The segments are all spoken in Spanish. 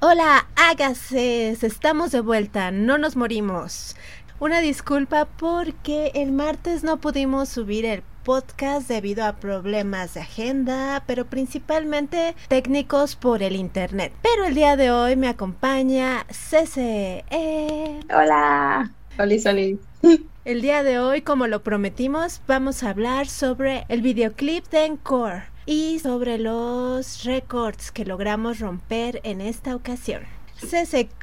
Hola, hágase, estamos de vuelta, no nos morimos. Una disculpa porque el martes no pudimos subir el podcast debido a problemas de agenda, pero principalmente técnicos por el internet. Pero el día de hoy me acompaña Cece. Eh. Hola. Hola, Solís. El día de hoy, como lo prometimos, vamos a hablar sobre el videoclip de Encore y sobre los récords que logramos romper en esta ocasión.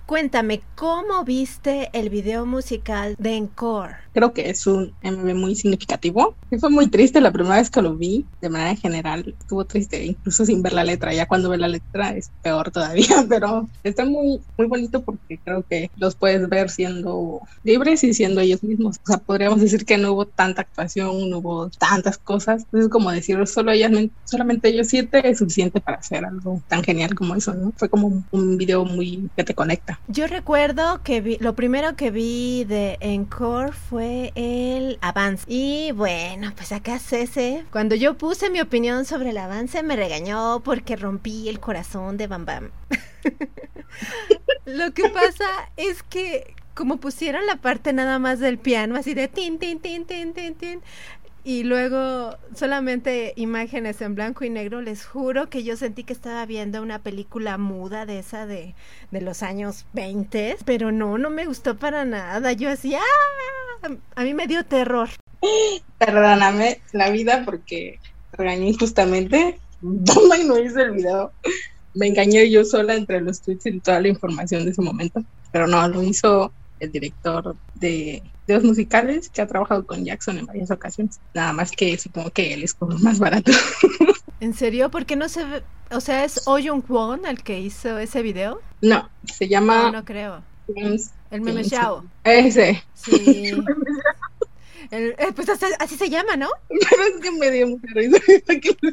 Cuéntame, ¿cómo viste el video musical de Encore? Creo que es un MV muy significativo. Fue muy triste la primera vez que lo vi, de manera general. Estuvo triste, incluso sin ver la letra. Ya cuando ve la letra es peor todavía, pero está muy, muy bonito porque creo que los puedes ver siendo libres y siendo ellos mismos. O sea, podríamos decir que no hubo tanta actuación, no hubo tantas cosas. Es como decir, solo ellas, solamente ellos siete es suficiente para hacer algo tan genial como eso, ¿no? Fue como un video muy que te conecta. Yo recuerdo que lo primero que vi de Encore fue el avance. Y bueno, pues acá Cese, cuando yo puse mi opinión sobre el avance, me regañó porque rompí el corazón de Bam Bam. lo que pasa es que como pusieron la parte nada más del piano, así de tin, tin, tin, tin, tin, tin, y luego solamente imágenes en blanco y negro, les juro que yo sentí que estaba viendo una película muda de esa de, de los años 20, pero no, no me gustó para nada. Yo así, ¡ah! A mí me dio terror. Perdóname la vida porque regañé injustamente. no hice el video. Me engañé yo sola entre los tweets y toda la información de ese momento. Pero no, lo hizo el director de los musicales que ha trabajado con Jackson en varias ocasiones. Nada más que supongo que él es como más barato. ¿En serio? Porque no se ve, o sea, es Oh Jung Kwon el que hizo ese video? No, se llama No, no creo. el meme Shao. Ese. Sí. el, eh, pues así, se llama, ¿no? Pero es que me dio mucha risa que lo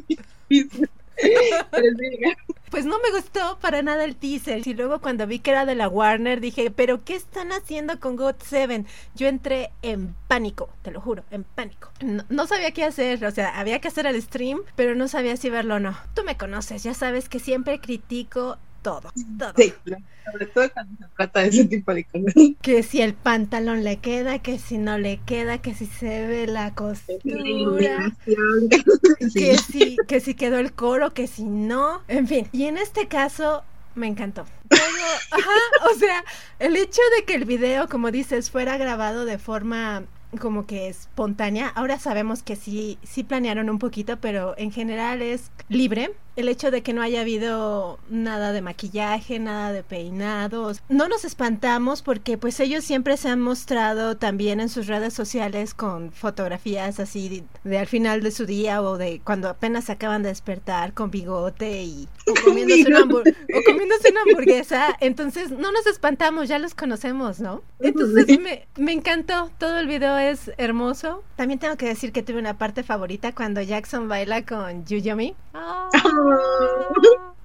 pues no me gustó para nada el teaser. Y luego cuando vi que era de la Warner dije, pero ¿qué están haciendo con God 7? Yo entré en pánico, te lo juro, en pánico. No, no, sabía qué hacer, o sea, había que hacer el stream, pero no sabía si verlo o no. Tú me conoces, ya sabes que siempre critico todo, todo. Sí, sobre todo cuando se trata de ese tipo de cosas. Que si el pantalón le queda, que si no le queda, que si se ve la costura, que si, que si quedó el coro, que si no, en fin. Y en este caso me encantó. ajá, o sea, el hecho de que el video, como dices, fuera grabado de forma como que espontánea. Ahora sabemos que sí, sí planearon un poquito, pero en general es libre el hecho de que no haya habido nada de maquillaje, nada de peinados. No nos espantamos porque pues ellos siempre se han mostrado también en sus redes sociales con fotografías así de, al final de su día o de cuando apenas acaban de despertar con bigote y o comiéndose, una, o comiéndose una hamburguesa. Entonces no nos espantamos, ya los conocemos, ¿no? Entonces me, me encantó, todo el video es hermoso. También tengo que decir que tuve una parte favorita cuando Jackson baila con Yuyomi. ¡Ah!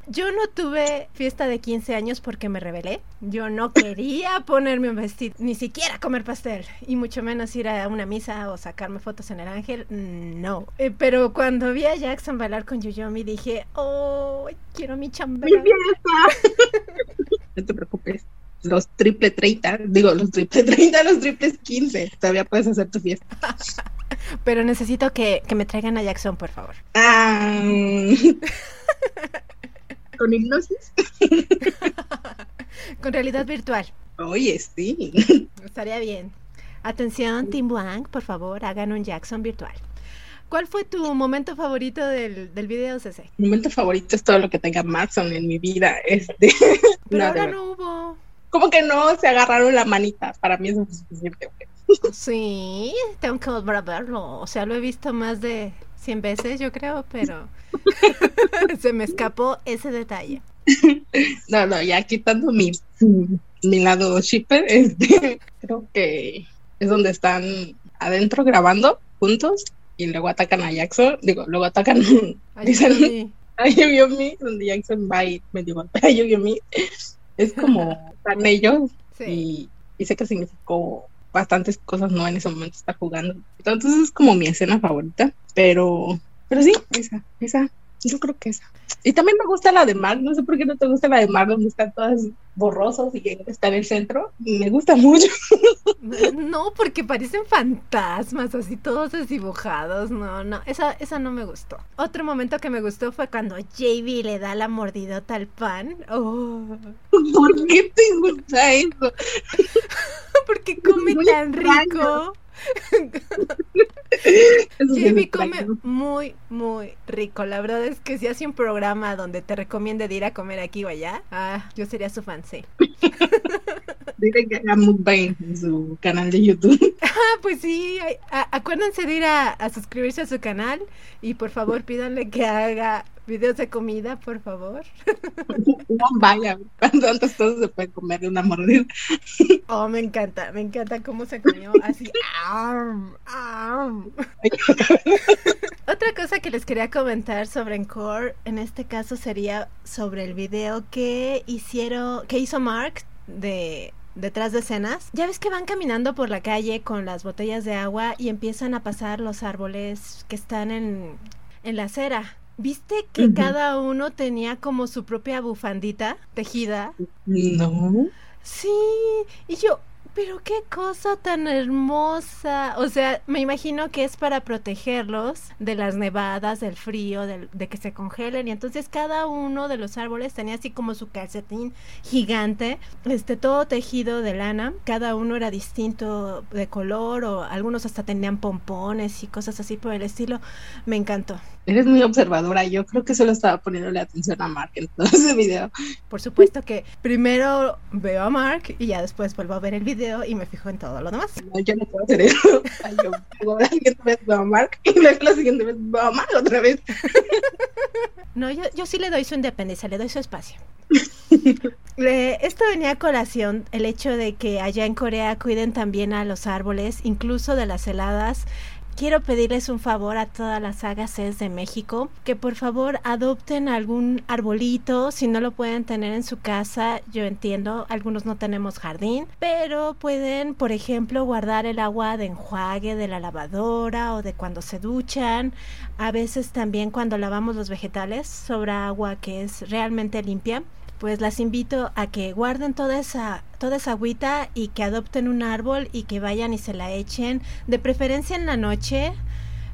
Yo no tuve fiesta de 15 años porque me rebelé. Yo no quería ponerme un vestido, ni siquiera comer pastel, y mucho menos ir a una misa o sacarme fotos en el ángel. No. Eh, pero cuando vi a Jackson bailar con Yuyomi dije, oh, quiero mi chambera. no te preocupes. Los triple 30, digo, los triple 30, los triples 15. Todavía puedes hacer tu fiesta. Pero necesito que, me traigan a Jackson, por favor. Ah. ¿Con hipnosis? Con realidad virtual. Oye, sí. Estaría bien. Atención, Team Wang, por favor, hagan un Jackson virtual. ¿Cuál fue tu momento favorito del, del video, CC? Mi momento favorito es todo lo que tenga Matson en mi vida. Este, Pero ahora no hubo. ¿Cómo que no? Se agarraron la manita. Para mí eso es suficiente. Sí, tengo que volver a verlo. O sea, lo he visto más de 100 veces, yo creo, pero se me escapó ese detalle. No, no, ya quitando mi, mi lado shipper, este, creo que es donde están adentro grabando juntos y luego atacan a Jackson, digo, luego atacan, dicen, a Yomi, donde Jackson va y me digo, a Yomi, es como están ellos y, y sé que significó bastantes cosas no en ese momento está jugando. Entonces es como mi escena favorita, pero pero sí, esa, esa. Yo creo que esa. Y también me gusta la de Mark, no sé por qué no te gusta la de Mark, donde están todas borrosos y está en el centro. Me gusta mucho. No, porque parecen fantasmas, así todos desdibujados. No, no, esa, esa no me gustó. Otro momento que me gustó fue cuando JB le da la mordidota al pan. Oh. ¿Por qué te gusta eso? porque come tan rico. Jamie come muy, muy rico. La verdad es que si hace un programa donde te recomiende de ir a comer aquí o allá, ah, yo sería su fan, sí. Dile que haga mukbang en su canal de YouTube. Ah, pues sí. acuérdense de ir a, suscribirse a su canal y por favor pídanle que haga videos de comida, por favor. No vaya, ¿cuántas cosas se puede comer de una mordida? Oh, me encanta, me encanta cómo se comió así. Otra cosa que les quería comentar sobre Encore, en este caso sería sobre el video que hicieron, que hizo Mark de detrás de escenas. Ya ves que van caminando por la calle con las botellas de agua y empiezan a pasar los árboles que están en, en la acera. ¿Viste que cada uno tenía como su propia bufandita tejida? No. Sí, y yo, pero qué cosa tan hermosa. O sea, me imagino que es para protegerlos de las nevadas, del frío, de que se congelen. Y entonces cada uno de los árboles tenía así como su calcetín gigante, este todo tejido de lana. Cada uno era distinto de color o algunos hasta tenían pompones y cosas así por el estilo. Me encantó. Eres muy observadora. Yo creo que solo estaba poniéndole atención a Mark en todo ese video. Por supuesto que primero veo a Mark y ya después vuelvo a ver el video y me fijo en todo lo demás. No, yo no puedo hacer eso. yo la siguiente vez veo a Mark y luego la siguiente vez veo a Mark otra vez. No, yo, yo sí le doy su independencia, le doy su espacio. esto venía a colación el hecho de que allá en Corea cuiden también a los árboles, incluso de las heladas quiero pedirles un favor a todas las agaces de México, que por favor adopten algún arbolito, si no lo pueden tener en su casa, yo entiendo, algunos no tenemos jardín, pero pueden, por ejemplo, guardar el agua de enjuague de la lavadora o de cuando se duchan, a veces también cuando lavamos los vegetales, sobra agua que es realmente limpia pues las invito a que guarden toda esa toda esa agüita y que adopten un árbol y que vayan y se la echen, de preferencia en la noche,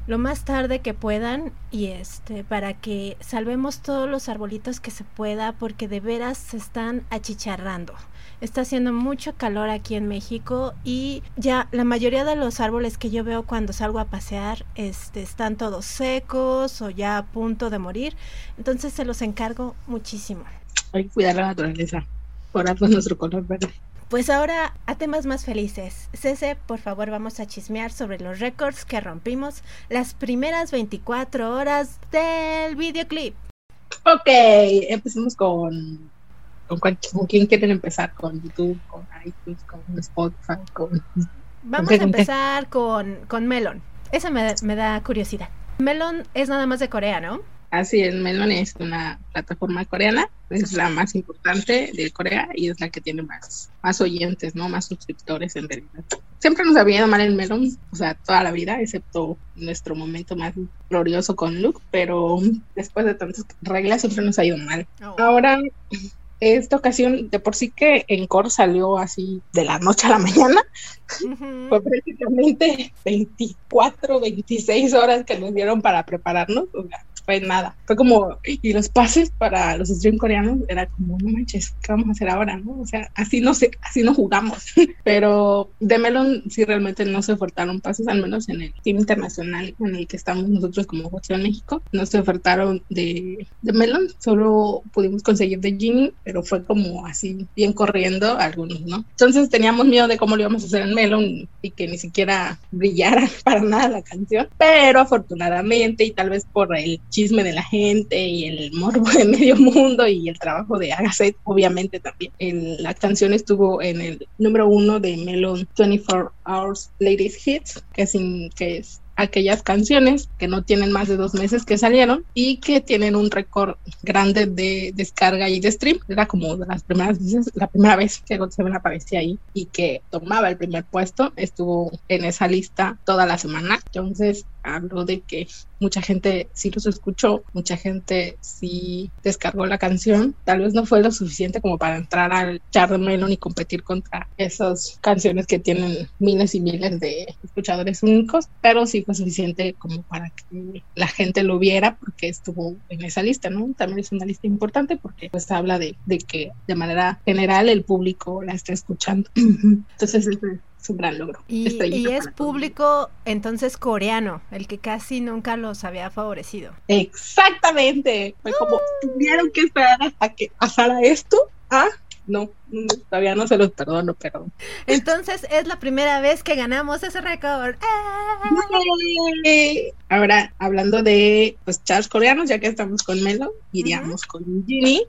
lo más tarde que puedan y este para que salvemos todos los arbolitos que se pueda porque de veras se están achicharrando. Está haciendo mucho calor aquí en México y ya la mayoría de los árboles que yo veo cuando salgo a pasear este, están todos secos o ya a punto de morir. Entonces se los encargo muchísimo. Hay que cuidar la naturaleza. Por algo nuestro color verde. Pues ahora a temas más felices. Cese, por favor, vamos a chismear sobre los récords que rompimos las primeras 24 horas del videoclip. Ok, empecemos con. ¿Con, con quién quieren empezar? ¿Con YouTube? ¿Con iTunes? ¿Con Spotify? Con, vamos a empezar con, con Melon. Esa me, me da curiosidad. Melon es nada más de Corea, ¿no? Así es, Melon es una plataforma coreana, es la más importante de Corea y es la que tiene más, más oyentes, ¿no? Más suscriptores en realidad. Siempre nos había ido mal el Melon, o sea, toda la vida, excepto nuestro momento más glorioso con Luke, pero después de tantas reglas siempre nos ha ido mal. Oh. Ahora esta ocasión, de por sí que en Core salió así de la noche a la mañana, fue prácticamente 24, 26 horas que nos dieron para prepararnos. O sea, fue nada. Fue como, y los pases para los stream coreanos era como, no manches, ¿qué vamos a hacer ahora? ¿no? O sea, así no sé, así no jugamos. Pero de Melon sí realmente no se ofertaron pases, al menos en el team internacional en el que estamos nosotros como en México. No se ofertaron de, de Melon, solo pudimos conseguir de Jimmy, pero fue como así, bien corriendo algunos, ¿no? Entonces teníamos miedo de cómo lo íbamos a hacer en Melon y que ni siquiera brillara para nada la canción. Pero afortunadamente, y tal vez por el chisme de la gente y el morbo de medio mundo y el trabajo de Agasset, obviamente también. la canción estuvo en el número uno de Melon 24 Hours Ladies Hits, que, sin, que es aquellas canciones que no tienen más de dos meses que salieron y que tienen un récord grande de descarga y de stream. Era como de las primeras veces, la primera vez que God Seven aparecía ahí y que tomaba el primer puesto, estuvo en esa lista toda la semana. Entonces hablo de que mucha gente sí los escuchó, mucha gente sí descargó la canción. Tal vez no fue lo suficiente como para entrar al chart de Melon y competir contra esas canciones que tienen miles y miles de escuchadores únicos, pero sí fue suficiente como para que la gente lo viera porque estuvo en esa lista, ¿no? También es una lista importante porque pues habla de, que de manera general el público la está escuchando. Entonces es un gran logro. Y, y es público entonces coreano, el que casi nunca los había favorecido. Exactamente. Fue como tuvieron que esperar hasta que pasara esto. Ah, no, todavía no se los perdono, pero. Entonces es la primera vez que ganamos ese récord. Ahora, hablando de pues charts coreanos, ya que estamos con Melo, iríamos con Ginny.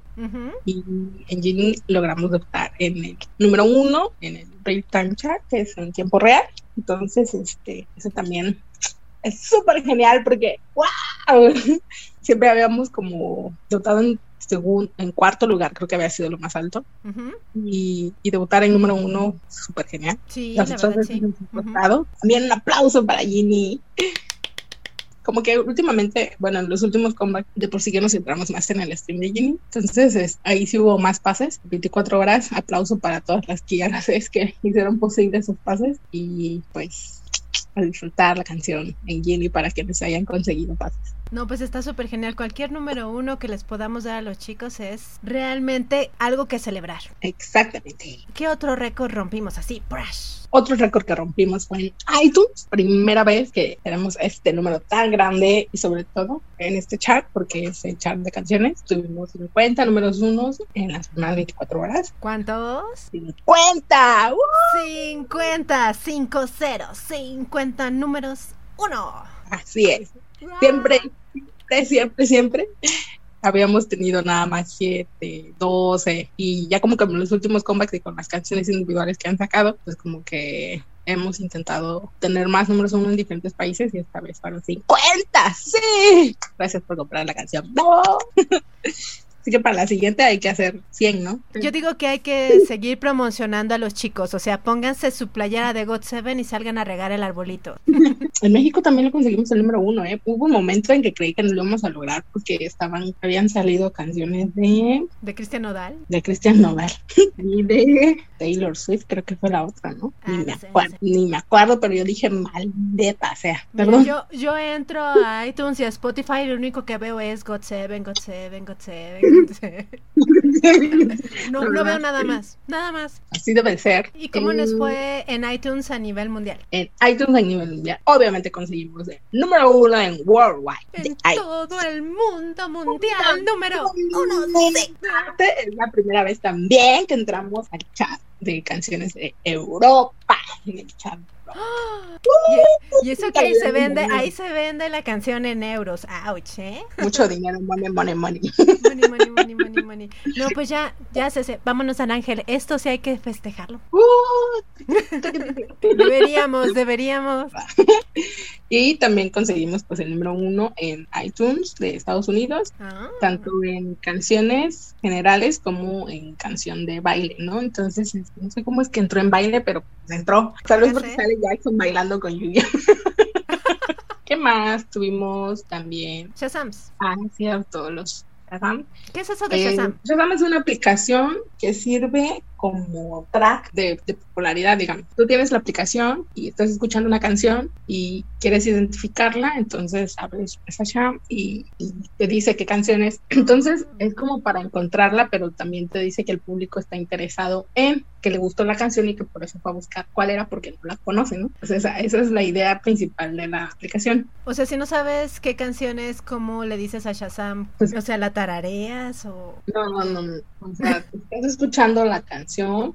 Y en Ginny logramos debutar en el número uno, en el Real Time Chart, que es en tiempo real. Entonces, este, eso también es súper genial porque, ¡wow! Siempre habíamos como dotado en según, en cuarto lugar, creo que había sido lo más alto. y, debutar en número uno, súper genial. Sí, la verdad, sí. También un aplauso para Ginny. Como que últimamente, bueno, en los últimos comebacks de por sí que nos centramos más en el stream de Ginny. Entonces, ahí sí hubo más pases, 24 horas. Aplauso para todas las que ya las es que hicieron posible esos pases. Y pues a disfrutar la canción en Ginny para quienes hayan conseguido pases. No, pues está súper genial. Cualquier número uno que les podamos dar a los chicos es realmente algo que celebrar. Exactamente. ¿Qué otro récord rompimos así? Otro récord que rompimos fue en iTunes. Primera vez que tenemos este número tan grande y sobre todo en este chart, porque es el chart de canciones. Tuvimos 50 números unos en las primeras 24 horas. ¿Cuántos? 50. ¡Uh! 50, 5 0, 50 números uno. Así es. Siempre, siempre, siempre, siempre habíamos tenido nada más 7, 12 y ya como que en los últimos comebacks y con las canciones individuales que han sacado, pues como que hemos intentado tener más números uno en diferentes países y esta vez fueron 50, sí. Gracias por comprar la canción. No. Así que para la siguiente hay que hacer 100, ¿no? Yo digo que hay que seguir promocionando a los chicos, o sea, pónganse su playera de God Seven y salgan a regar el arbolito. En México también lo conseguimos el número uno, ¿eh? Hubo un momento en que creí que no lo íbamos a lograr porque estaban, habían salido canciones de... ¿De Cristian Nodal? De Cristian Nodal. y de Taylor Swift, creo que fue la otra, ¿no? ni ah, me acuerdo, ni me acuerdo, pero yo dije maldita, o sea, perdón. Yo, yo entro a iTunes y a Spotify y lo único que veo es God Seven, God Seven, God Seven. no, no veo nada más, nada más. Así debe ser. ¿Y cómo nos fue en iTunes a nivel mundial? En iTunes a nivel mundial, obviamente conseguimos el número uno en Worldwide. En todo el mundo mundial, número uno. Es la primera vez también que entramos al chat de canciones de Europa en el chat y, eso que ahí se vende, ahí se vende la canción en euros. Ouch, ¿eh? Mucho dinero, money, money, money. Money, money, money, money, money. No, pues ya, ya se, vámonos al ángel. Esto sí hay que festejarlo. deberíamos, deberíamos. Y también conseguimos pues el número uno en iTunes de Estados Unidos, ah. tanto en canciones generales como en canción de baile, ¿no? Entonces, no sé cómo es que entró en baile, pero pues entró. Tal vez porque sale Jackson bailando con lluvia. ¿Qué más? Tuvimos también. Shazams. Ah, cierto, los Shazam. ¿Qué es eso de Shazam? Eh, Shazam es una aplicación que sirve como track de, popularidad, digamos. Tú tienes la aplicación y estás escuchando una canción y quieres identificarla, entonces abres esa y, y te dice qué canción es. Entonces es como para encontrarla, pero también te dice que el público está interesado en que le gustó la canción y que por eso fue a buscar cuál era porque no la conoce, ¿no? Pues esa, esa es la idea principal de la aplicación. O sea, si no sabes qué canción es, ¿cómo le dices a Shazam? Pues o sea, ¿la tarareas o...? No, no, no, no. O sea, estás escuchando la canción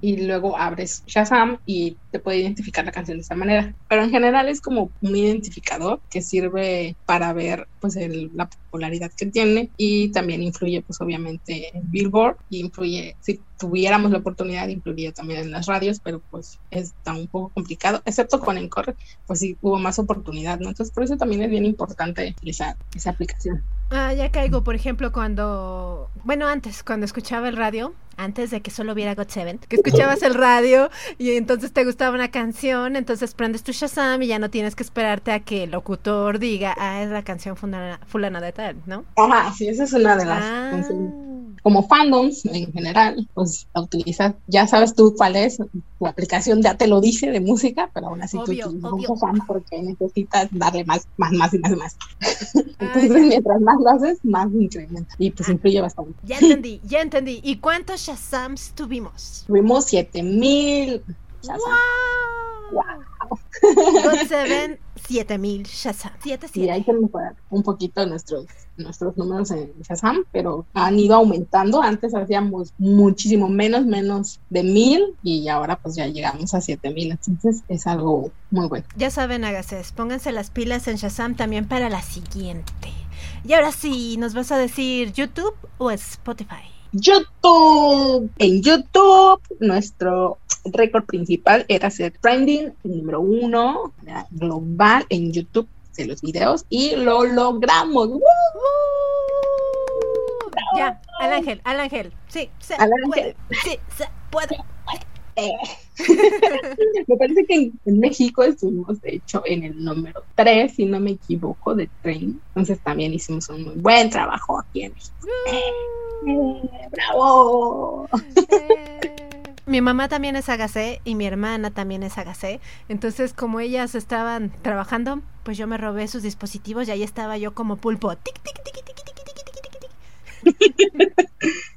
y luego abres Shazam y te puede identificar la canción de esa manera. Pero en general es como un identificador que sirve para ver pues la popularidad que tiene y también influye pues obviamente en Billboard y influye, si tuviéramos la oportunidad, influiría también en las radios, pero pues está un poco complicado, excepto con Encore, pues sí hubo más oportunidad, ¿no? Entonces por eso también es bien importante utilizar esa aplicación. Ah, ya caigo, por ejemplo, cuando, bueno, antes, cuando escuchaba el radio, antes de que solo hubiera God Seven, que escuchabas el radio y entonces te gustaba una canción, entonces prendes tu Shazam y ya no tienes que esperarte a que el locutor diga, ah, es la canción fulana, de tal, ¿no? Ajá, sí, esa es una de las ah. Como fandoms en general, pues la utilizas, ya sabes tú cuál es, tu aplicación ya te lo dice de música, pero aún así tú utilizas fan porque necesitas darle más, más, más y más y más. entonces, mientras más lo haces, más incrementa y pues influye bastante. Ya entendí, ya entendí. ¿Y cuántos Shazams tuvimos? Tuvimos 7000. ¡Wow! ¡Wow! God Seven, 7000 Shazam. 7, Sí, hay que mejorar un poquito nuestros, nuestros números en Shazam, pero han ido aumentando. Antes hacíamos muchísimo menos, menos de 1000 y ahora pues ya llegamos a 7000. Entonces es algo muy bueno. Ya saben, Agases, pónganse las pilas en Shazam también para la siguiente. Y ahora sí, ¿nos vas a decir YouTube o Spotify? YouTube. En YouTube, nuestro récord principal era ser trending, número uno global en YouTube de los videos y lo logramos. Ya, al ángel, al ángel. Sí, se al ángel. Sí, se puede. Eh. me parece que en, México estuvimos, de hecho, en el número 3, si no me equivoco, de Train. Entonces también hicimos un muy buen trabajo aquí en México. Eh, ¡Bravo! Mi mamá también es agacé y mi hermana también es agacé. Entonces, como ellas estaban trabajando, pues yo me robé sus dispositivos y ahí estaba yo como pulpo. Tic, tic, tic, tic, tic, tic,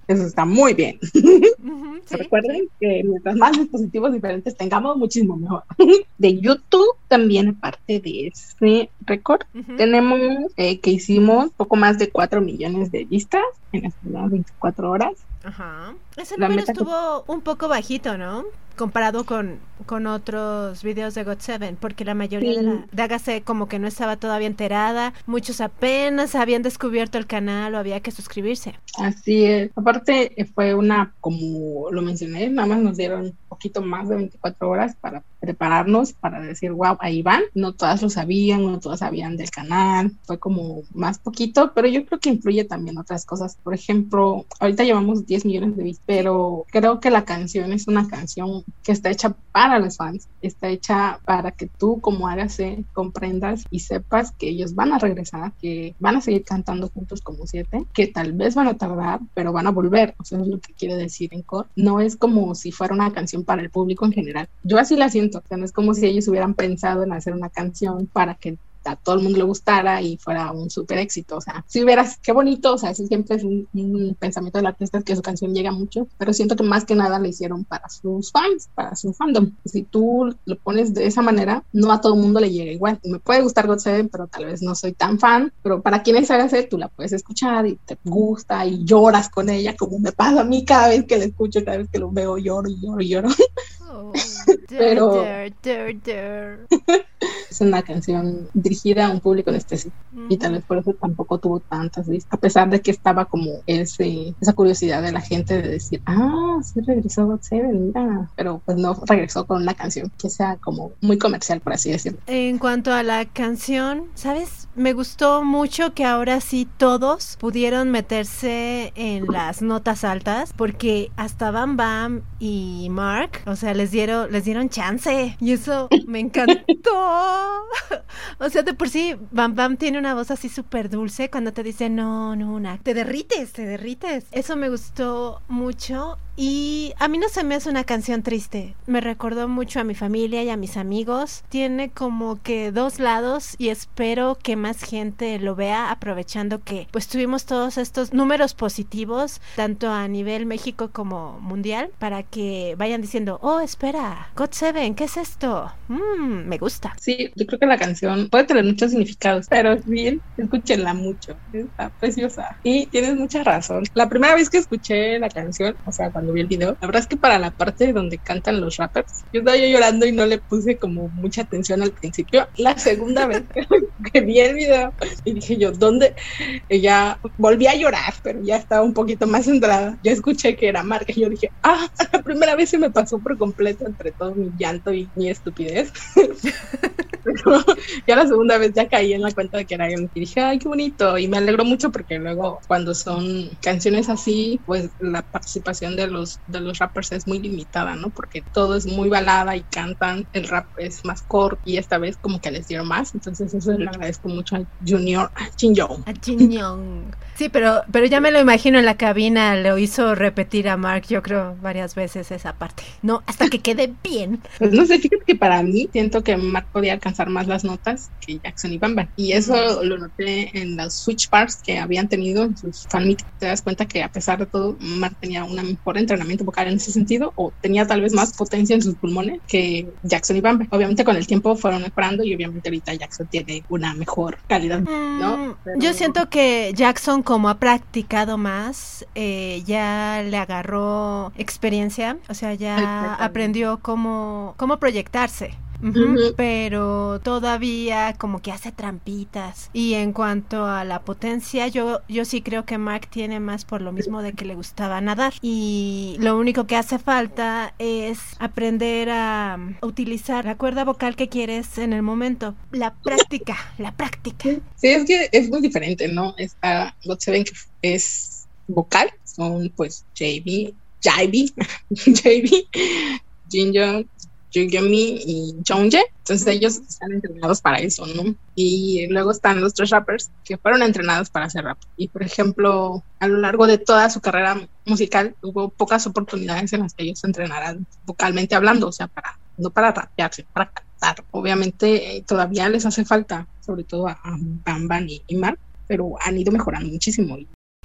Eso está muy bien. Recuerden que mientras más dispositivos diferentes tengamos, muchísimo mejor. De YouTube también, aparte de ese récord, tenemos eh, que hicimos poco más de 4 millones de vistas en las primeras 24 horas. Ajá. Ese número estuvo un poco bajito, ¿no? Comparado con, con otros videos de God Seven, porque la mayoría de la de Hágase como que no estaba todavía enterada, muchos apenas habían descubierto el canal o había que suscribirse. Así es. Aparte fue una, como lo mencioné, nada más nos dieron un poquito más de 24 horas para prepararnos, para decir, wow, ahí van. No todas lo sabían, no todas sabían del canal, fue como más poquito, pero yo creo que influye también otras cosas. Por ejemplo, ahorita llevamos 10 millones de vistas, pero creo que la canción es una canción que está hecha para los fans, está hecha para que tú como hágase comprendas y sepas que ellos van a regresar, que van a seguir cantando juntos como siete, que tal vez van a tardar, pero van a volver, o sea, es lo que quiere decir en core. No es como si fuera una canción para el público en general. Yo así la siento, o sea, no es como si ellos hubieran pensado en hacer una canción para que a todo el mundo le gustara y fuera un súper éxito. O sea, si hubieras, qué bonito, o sea, ese siempre es un, pensamiento del artista que su canción llega mucho, pero siento que más que nada le hicieron para sus fans, para su fandom. Si tú lo pones de esa manera, no a todo el mundo le llega igual. Me puede gustar God Seven, pero tal vez no soy tan fan, pero para quienes hagas tú la puedes escuchar y te gusta y lloras con ella, como me pasa a mí cada vez que la escucho, cada vez que lo veo, lloro y lloro y lloro. Oh, pero es una canción dirigida a un público en específico y tal vez por eso tampoco tuvo tantas vistas, a pesar de que estaba como ese, esa curiosidad de la gente de decir, ah, sí regresó God Seven, mira, pero pues no regresó con una canción que sea como muy comercial, por así decirlo. En cuanto a la canción, ¿sabes? Me gustó mucho que ahora sí todos pudieron meterse en las notas altas porque hasta Bam Bam y Mark, o sea, les dieron, les dieron chance y eso me encantó. o sea, de por sí, Bam Bam tiene una voz así súper dulce cuando te dice, no, no, una, te derrites, te derrites. Eso me gustó mucho y a mí no se me hace una canción triste. Me recordó mucho a mi familia y a mis amigos. Tiene como que dos lados y espero que más gente lo vea aprovechando que pues tuvimos todos estos números positivos tanto a nivel México como mundial para que vayan diciendo, oh, espera, God Seven, ¿qué es esto? Mm, me gusta. Sí, yo creo que la canción puede tener muchos significados, pero bien, escúchenla mucho. Está preciosa. Y tienes mucha razón. La primera vez que escuché la canción, o sea, cuando vi el video. La verdad es que para la parte donde cantan los rappers, yo estaba yo llorando y no le puse como mucha atención al principio. La segunda vez que vi el video. Y dije yo, ¿dónde? Ella volví a llorar, pero ya estaba un poquito más centrada. Yo escuché que era Mark y yo dije, ah, la primera vez se me pasó por completo entre todo mi llanto y mi estupidez. ya la segunda vez ya caí en la cuenta de que era él y dije, ay, qué bonito. Y me alegro mucho porque luego cuando son canciones así, pues la participación de de los rappers es muy limitada, ¿no? Porque todo es muy balada y cantan, el rap es más corto y esta vez como que les dieron más. Entonces eso le agradezco mucho a Junior, a Jin Young. A Jin Young. Sí, pero, pero ya me lo imagino en la cabina, lo hizo repetir a Mark, yo creo, varias veces esa parte. No, hasta que quede bien. Pues no sé, fíjate que para mí siento que Mark podía alcanzar más las notas que Jackson y Bamba. Y eso lo noté en las switch parts que habían tenido en sus fan Te das cuenta que a pesar de todo, Mark tenía un mejor entrenamiento vocal en ese sentido o tenía tal vez más potencia en sus pulmones que Jackson y Bamba. Obviamente con el tiempo fueron mejorando y obviamente ahorita Jackson tiene una mejor calidad, ¿no? Mm, yo siento que Jackson como ha practicado más, eh, ya le agarró experiencia, o sea, ya aprendió cómo, cómo proyectarse. Pero todavía como que hace trampitas. Y en cuanto a la potencia, yo, yo sí creo que Mark tiene más por lo mismo de que le gustaba nadar. Y lo único que hace falta es aprender a utilizar la cuerda vocal que quieres en el momento. La práctica, la práctica. Sí, es que es muy diferente, ¿no? Está God Seven que es vocal, son pues JB, JB, JB, Jinjo, Yumi y Jongje. Entonces ellos están entrenados para eso, ¿no? Y luego están los tres rappers que fueron entrenados para hacer rap. Y por ejemplo, a lo largo de toda su carrera musical hubo pocas oportunidades en las que ellos se entrenaran vocalmente hablando, o sea, para no para rapearse, para cantar. Obviamente todavía les hace falta, sobre todo a Bam Bam y, y Mark, pero han ido mejorando muchísimo.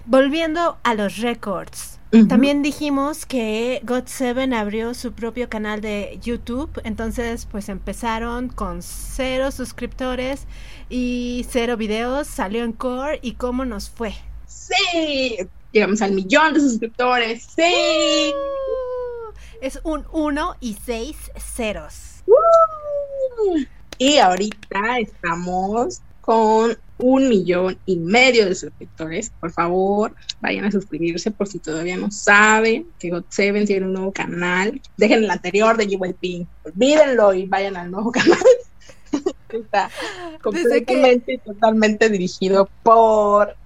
Volviendo a los récords, también dijimos que God7 abrió su propio canal de YouTube, entonces pues empezaron con cero suscriptores y cero videos, salió en Core y cómo nos fue. Sí, llegamos al millón de suscriptores, sí. Uh, es un 1 y 6 ceros. Uh, y ahorita estamos con un millón y medio de suscriptores. Por favor, vayan a suscribirse por si todavía no saben que GOT7 tiene un nuevo canal. Dejen el anterior de GYP, olvídenlo y vayan al nuevo canal. Está completamente y totalmente dirigido por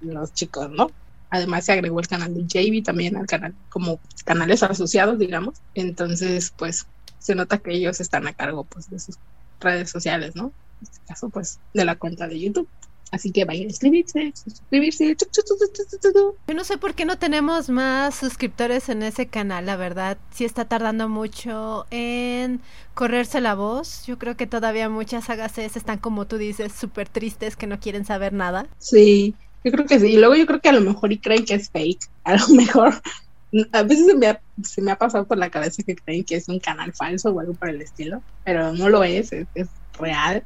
los chicos, ¿no? Además se agregó el canal de JB también al canal, como canales asociados, digamos. Entonces, pues se nota que ellos están a cargo pues de sus redes sociales, ¿no? En este caso, pues, de la cuenta de YouTube. Así que vayan a suscribirse, suscribirse. Yo no sé por qué no tenemos más suscriptores en ese canal, la verdad. Sí está tardando mucho en correrse la voz. Yo creo que todavía muchas sagas están, como tú dices, súper tristes que no quieren saber nada. Sí, yo creo que sí. Y luego yo creo que a lo mejor y creen que es fake. A lo mejor a veces se me, ha, se me ha pasado por la cabeza que creen que es un canal falso o algo por el estilo, pero no lo es, es, es real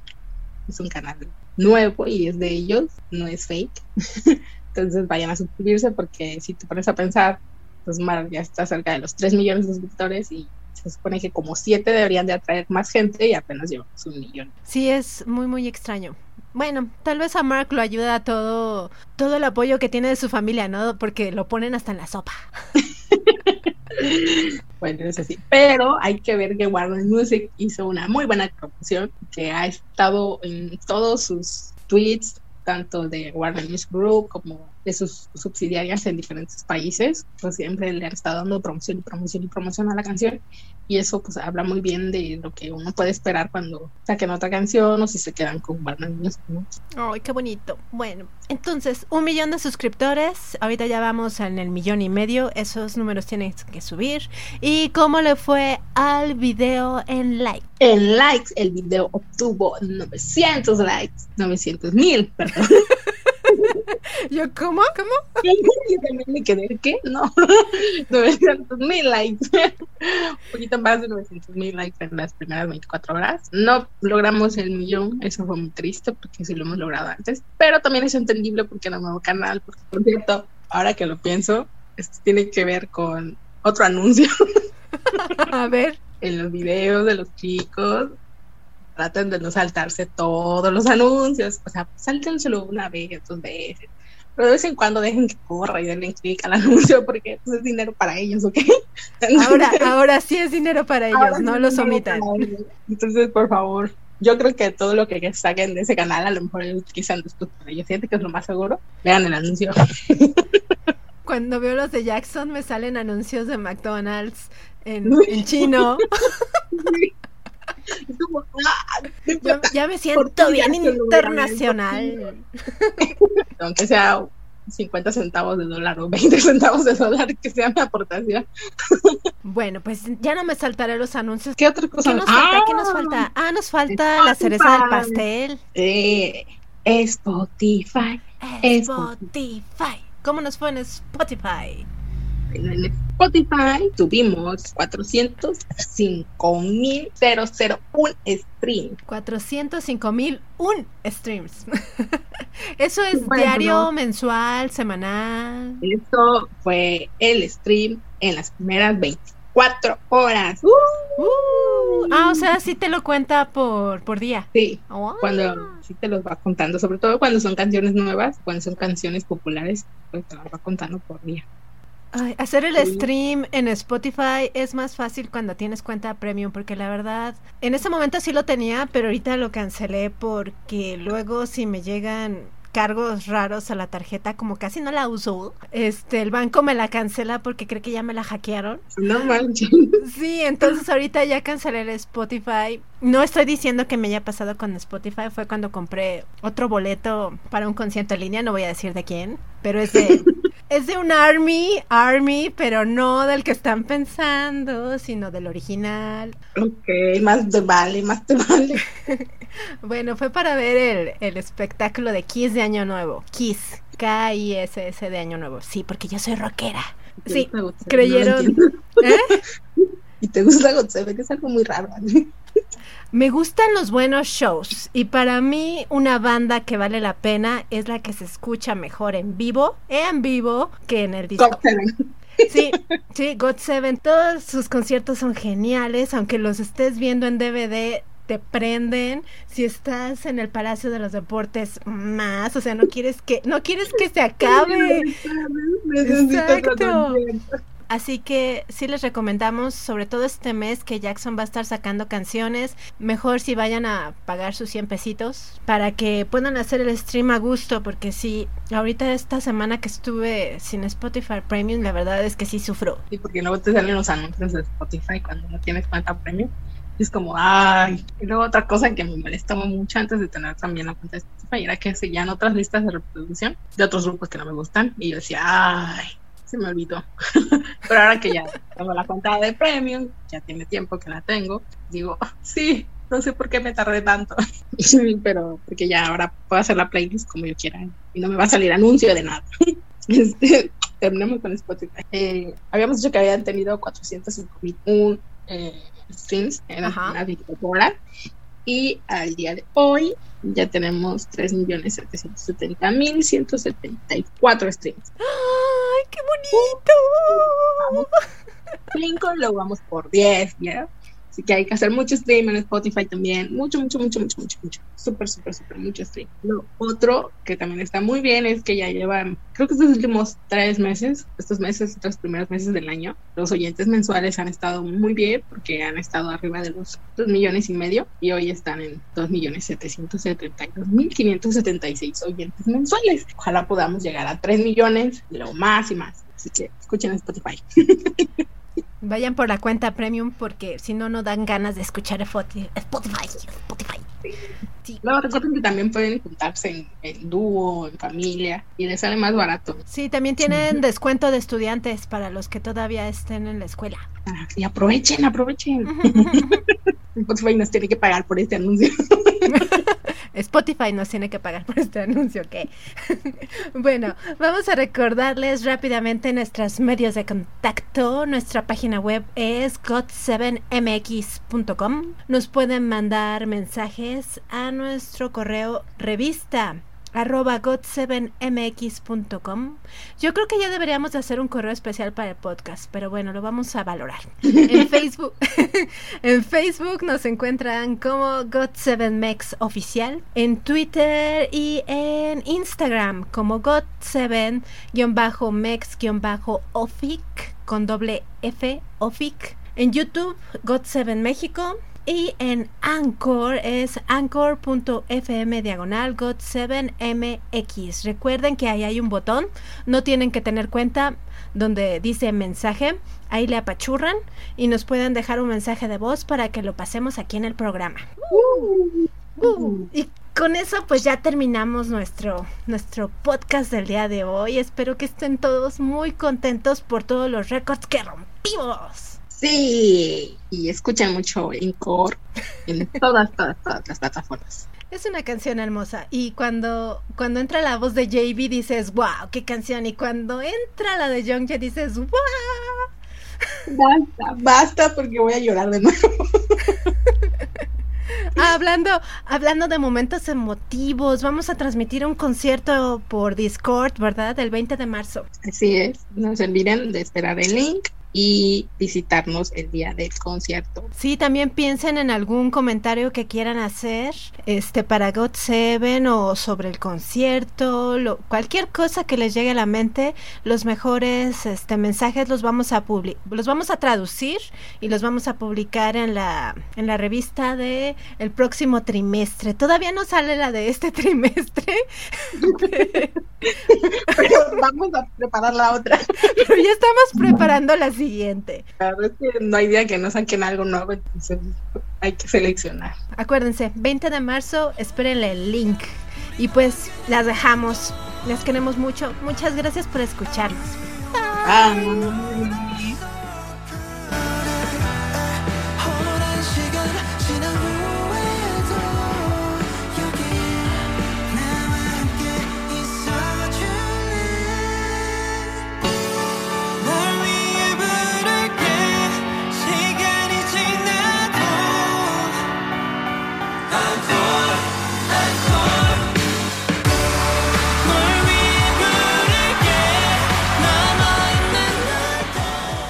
es un canal nuevo y es de ellos, no es fake. Entonces vayan a suscribirse porque si te pones a pensar, pues Mar ya está cerca de los 3 millones de suscriptores y se supone que como 7 deberían de atraer más gente y apenas llevamos un millón. Sí, es muy, muy extraño. Bueno, tal vez a Mark lo ayuda todo, todo el apoyo que tiene de su familia, ¿no? Porque lo ponen hasta en la sopa. bueno, es así. Pero hay que ver que Warner Music hizo una muy buena promoción, que ha estado en todos sus tweets, tanto de Warner Music Group como de sus subsidiarias en diferentes países, pues siempre le han estado dando promoción y promoción y promoción a la canción y eso pues habla muy bien de lo que uno puede esperar cuando saquen otra canción o si se quedan con Warner Music. Ay, qué bonito. Bueno, entonces, un millón de suscriptores, ahorita ya vamos en el millón y medio, esos números tienen que subir. ¿Y cómo le fue al video en likes? En likes, el video obtuvo 900 likes, 900 mil, perdón. Yo, ¿cómo? ¿Cómo? Yo también me quedé, ¿qué? No, 900 mil likes. Un poquito más de 900 mil likes en las primeras 24 horas. No logramos el millón, eso fue muy triste porque sí lo hemos logrado antes, pero también es entendible porque era un nuevo canal. Porque, por cierto, ahora que lo pienso, esto tiene que ver con otro anuncio. A ver. En los videos de los chicos traten de no saltarse todos los anuncios, o sea, sáltenselo una vez, dos veces, pero de vez en cuando dejen que corra y denle clic al anuncio porque pues, es dinero para ellos, ¿ok? Ahora, ahora sí es dinero para ellos, no los omitan. Entonces, por favor, yo creo que todo lo que saquen de ese canal a lo mejor utilizan después para ellos. Siente que es lo más seguro. Vean el anuncio. Cuando veo los de Jackson me salen anuncios de McDonald's en, en chino. Ah, ya me siento bien internacional. Aunque sea 50 centavos de dólar o 20 centavos de dólar, que sea mi aportación. Bueno, pues ya no me saltaré los anuncios. ¿Qué otra cosa? ¿Qué nos falta? ¿Qué nos falta? Ah, nos falta la cereza del pastel. Eh, Spotify. Spotify. ¿Cómo nos fue en Spotify? En Spotify tuvimos 405 mil 001 streams. 405 mil un streams. Eso es diario, mensual, semanal. Eso fue el stream en las primeras 24 horas. Uh, ah, o sea, sí te lo cuenta por, por día. Sí, cuando sí te los va contando, sobre todo cuando son canciones nuevas, cuando son canciones populares, pues te las va contando por día hacer el stream en Spotify es más fácil cuando tienes cuenta premium, porque la verdad, en ese momento sí lo tenía, pero ahorita lo cancelé porque luego si me llegan cargos raros a la tarjeta, como casi no la uso, este, el banco me la cancela porque cree que ya me la hackearon. No manches. Sí, entonces ahorita ya cancelé el Spotify. No estoy diciendo que me haya pasado con Spotify, fue cuando compré otro boleto para un concierto en línea, no voy a decir de quién, pero es de es de un Army, Army, pero no del que están pensando, sino del original. Ok, más de vale, más de vale. bueno, fue para ver el, el espectáculo de Kiss de Año Nuevo. Kiss, K-I-S-S de Año Nuevo. Sí, porque yo soy rockera. Sí, creyeron. ¿Eh? Y te gusta Godzilla, que es algo muy raro. Me gustan los buenos shows y para mí una banda que vale la pena es la que se escucha mejor en vivo, en vivo, que en el disco. God Seven. Sí, sí, God Seven. Todos sus conciertos son geniales, aunque los estés viendo en DVD te prenden. Si estás en el Palacio de los Deportes, más. O sea, no quieres que, no quieres que se acabe. Exacto. Así que sí les recomendamos, sobre todo este mes, que Jackson va a estar sacando canciones. Mejor si vayan a pagar sus 100 pesitos para que puedan hacer el stream a gusto, porque sí, ahorita esta semana que estuve sin Spotify Premium, la verdad es que sí sufro. Sí, porque luego te salen los anuncios de Spotify cuando no tienes cuenta Premium. Es como, ay. Y luego otra cosa que me molestaba mucho antes de tener también la cuenta de Spotify era que seguían otras listas de reproducción de otros grupos que no me gustan. Y yo decía, ay se me olvidó. Pero ahora que ya tengo la cuenta de Premium, ya tiene tiempo que la tengo, digo, sí, no sé por qué me tardé tanto. Pero porque ya ahora puedo hacer la playlist como yo quiera y no me va a salir anuncio de nada. Este, terminemos con Spotify. Eh, habíamos dicho que habían tenido 405 mil eh, streams en la 24 horas y al día de hoy ya tenemos 3.770.174 streams. ¡Ay, qué bonito! Cinco, lo vamos por 10, ¿ya? Así que hay que hacer mucho stream en Spotify también. Mucho, mucho, mucho, mucho, mucho, mucho. Súper, súper, súper, mucho stream. Lo otro que también está muy bien es que ya llevan, creo que estos últimos tres meses, estos meses, estos primeros meses del año, los oyentes mensuales han estado muy bien porque han estado arriba de los dos millones y medio y hoy están en dos millones setecientos setenta y dos mil quinientos setenta y seis oyentes mensuales. Ojalá podamos llegar a tres millones y luego más y más. Así que escuchen Spotify. Vayan por la cuenta premium porque si no, no dan ganas de escuchar Spotify. Spotify. Sí. Luego recuerden que también pueden juntarse en, dúo, en familia y les sale más barato. Sí, también tienen descuento de estudiantes para los que todavía estén en la escuela. Ah, y aprovechen, aprovechen. Spotify nos tiene que pagar por este anuncio. Spotify nos tiene que pagar por este anuncio, ¿ok? bueno, vamos a recordarles rápidamente nuestros medios de contacto. Nuestra página web es got7mx.com. Nos pueden mandar mensajes a nuestro correo revista arroba got7mx.com. Yo creo que ya deberíamos de hacer un correo especial para el podcast, pero bueno, lo vamos a valorar. En Facebook, en Facebook nos encuentran como got7mex oficial, en Twitter y en Instagram como got7-mex-ofic con doble F ofic. En YouTube, got7 México y en Anchor es anchor.fm diagonal got7mx. Recuerden que ahí hay un botón, no tienen que tener cuenta donde dice mensaje, ahí le apachurran y nos pueden dejar un mensaje de voz para que lo pasemos aquí en el programa. Uh, y con eso pues ya terminamos nuestro, nuestro podcast del día de hoy. Espero que estén todos muy contentos por todos los récords que rompimos. Sí, y escuchan mucho Encore en todas, todas, todas las plataformas. Es una canción hermosa y cuando, cuando entra la voz de JB dices, wow, qué canción. Y cuando entra la de Young ya dices, wow. Basta, basta porque voy a llorar de nuevo. hablando, hablando de momentos emotivos, vamos a transmitir un concierto por Discord, ¿verdad? El 20 de marzo. Así es, no se olviden de esperar el link y visitarnos el día del concierto. Sí, también piensen en algún comentario que quieran hacer este para God Seven o sobre el concierto, lo, cualquier cosa que les llegue a la mente, los mejores este mensajes los vamos a los vamos a traducir y los vamos a publicar en la en la revista de el próximo trimestre. Todavía no sale la de este trimestre. Pero vamos a preparar la otra. Pero ya estamos preparando las siguiente. Claro, es que no hay día que no saquen algo nuevo, entonces hay que seleccionar. Acuérdense, 20 de marzo, espérenle el link. Y pues las dejamos. Las queremos mucho. Muchas gracias por escucharnos. Bye.